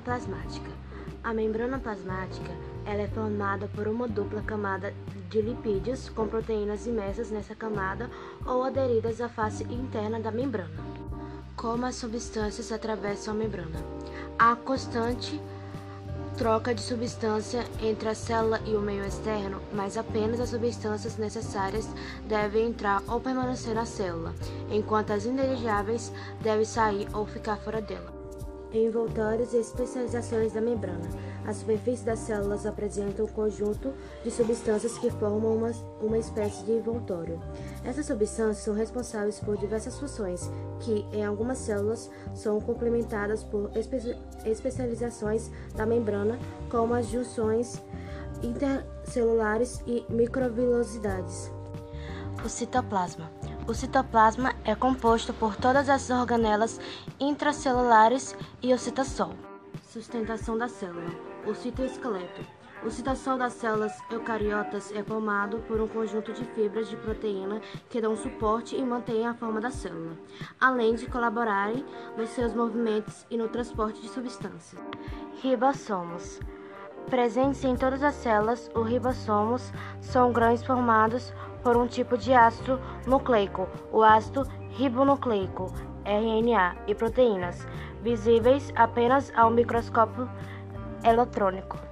plasmática. A membrana plasmática ela é formada por uma dupla camada de lipídios com proteínas imersas nessa camada ou aderidas à face interna da membrana. Como as substâncias atravessam a membrana? A constante troca de substância entre a célula e o meio externo, mas apenas as substâncias necessárias devem entrar ou permanecer na célula, enquanto as indesejáveis devem sair ou ficar fora dela. Envoltórios e especializações da membrana. A superfície das células apresenta um conjunto de substâncias que formam uma, uma espécie de envoltório. Essas substâncias são responsáveis por diversas funções, que, em algumas células, são complementadas por espe especializações da membrana, como as junções intercelulares e microvilosidades. O citoplasma. O citoplasma é composto por todas as organelas intracelulares e o citosol. Sustentação da célula. O citoesqueleto. O citosol das células eucariotas é formado por um conjunto de fibras de proteína que dão suporte e mantêm a forma da célula, além de colaborarem nos seus movimentos e no transporte de substâncias. Ribossomos. Presentes em todas as células, os ribossomos são grãos formados por um tipo de ácido nucleico, o ácido ribonucleico, RNA, e proteínas, visíveis apenas ao microscópio eletrônico.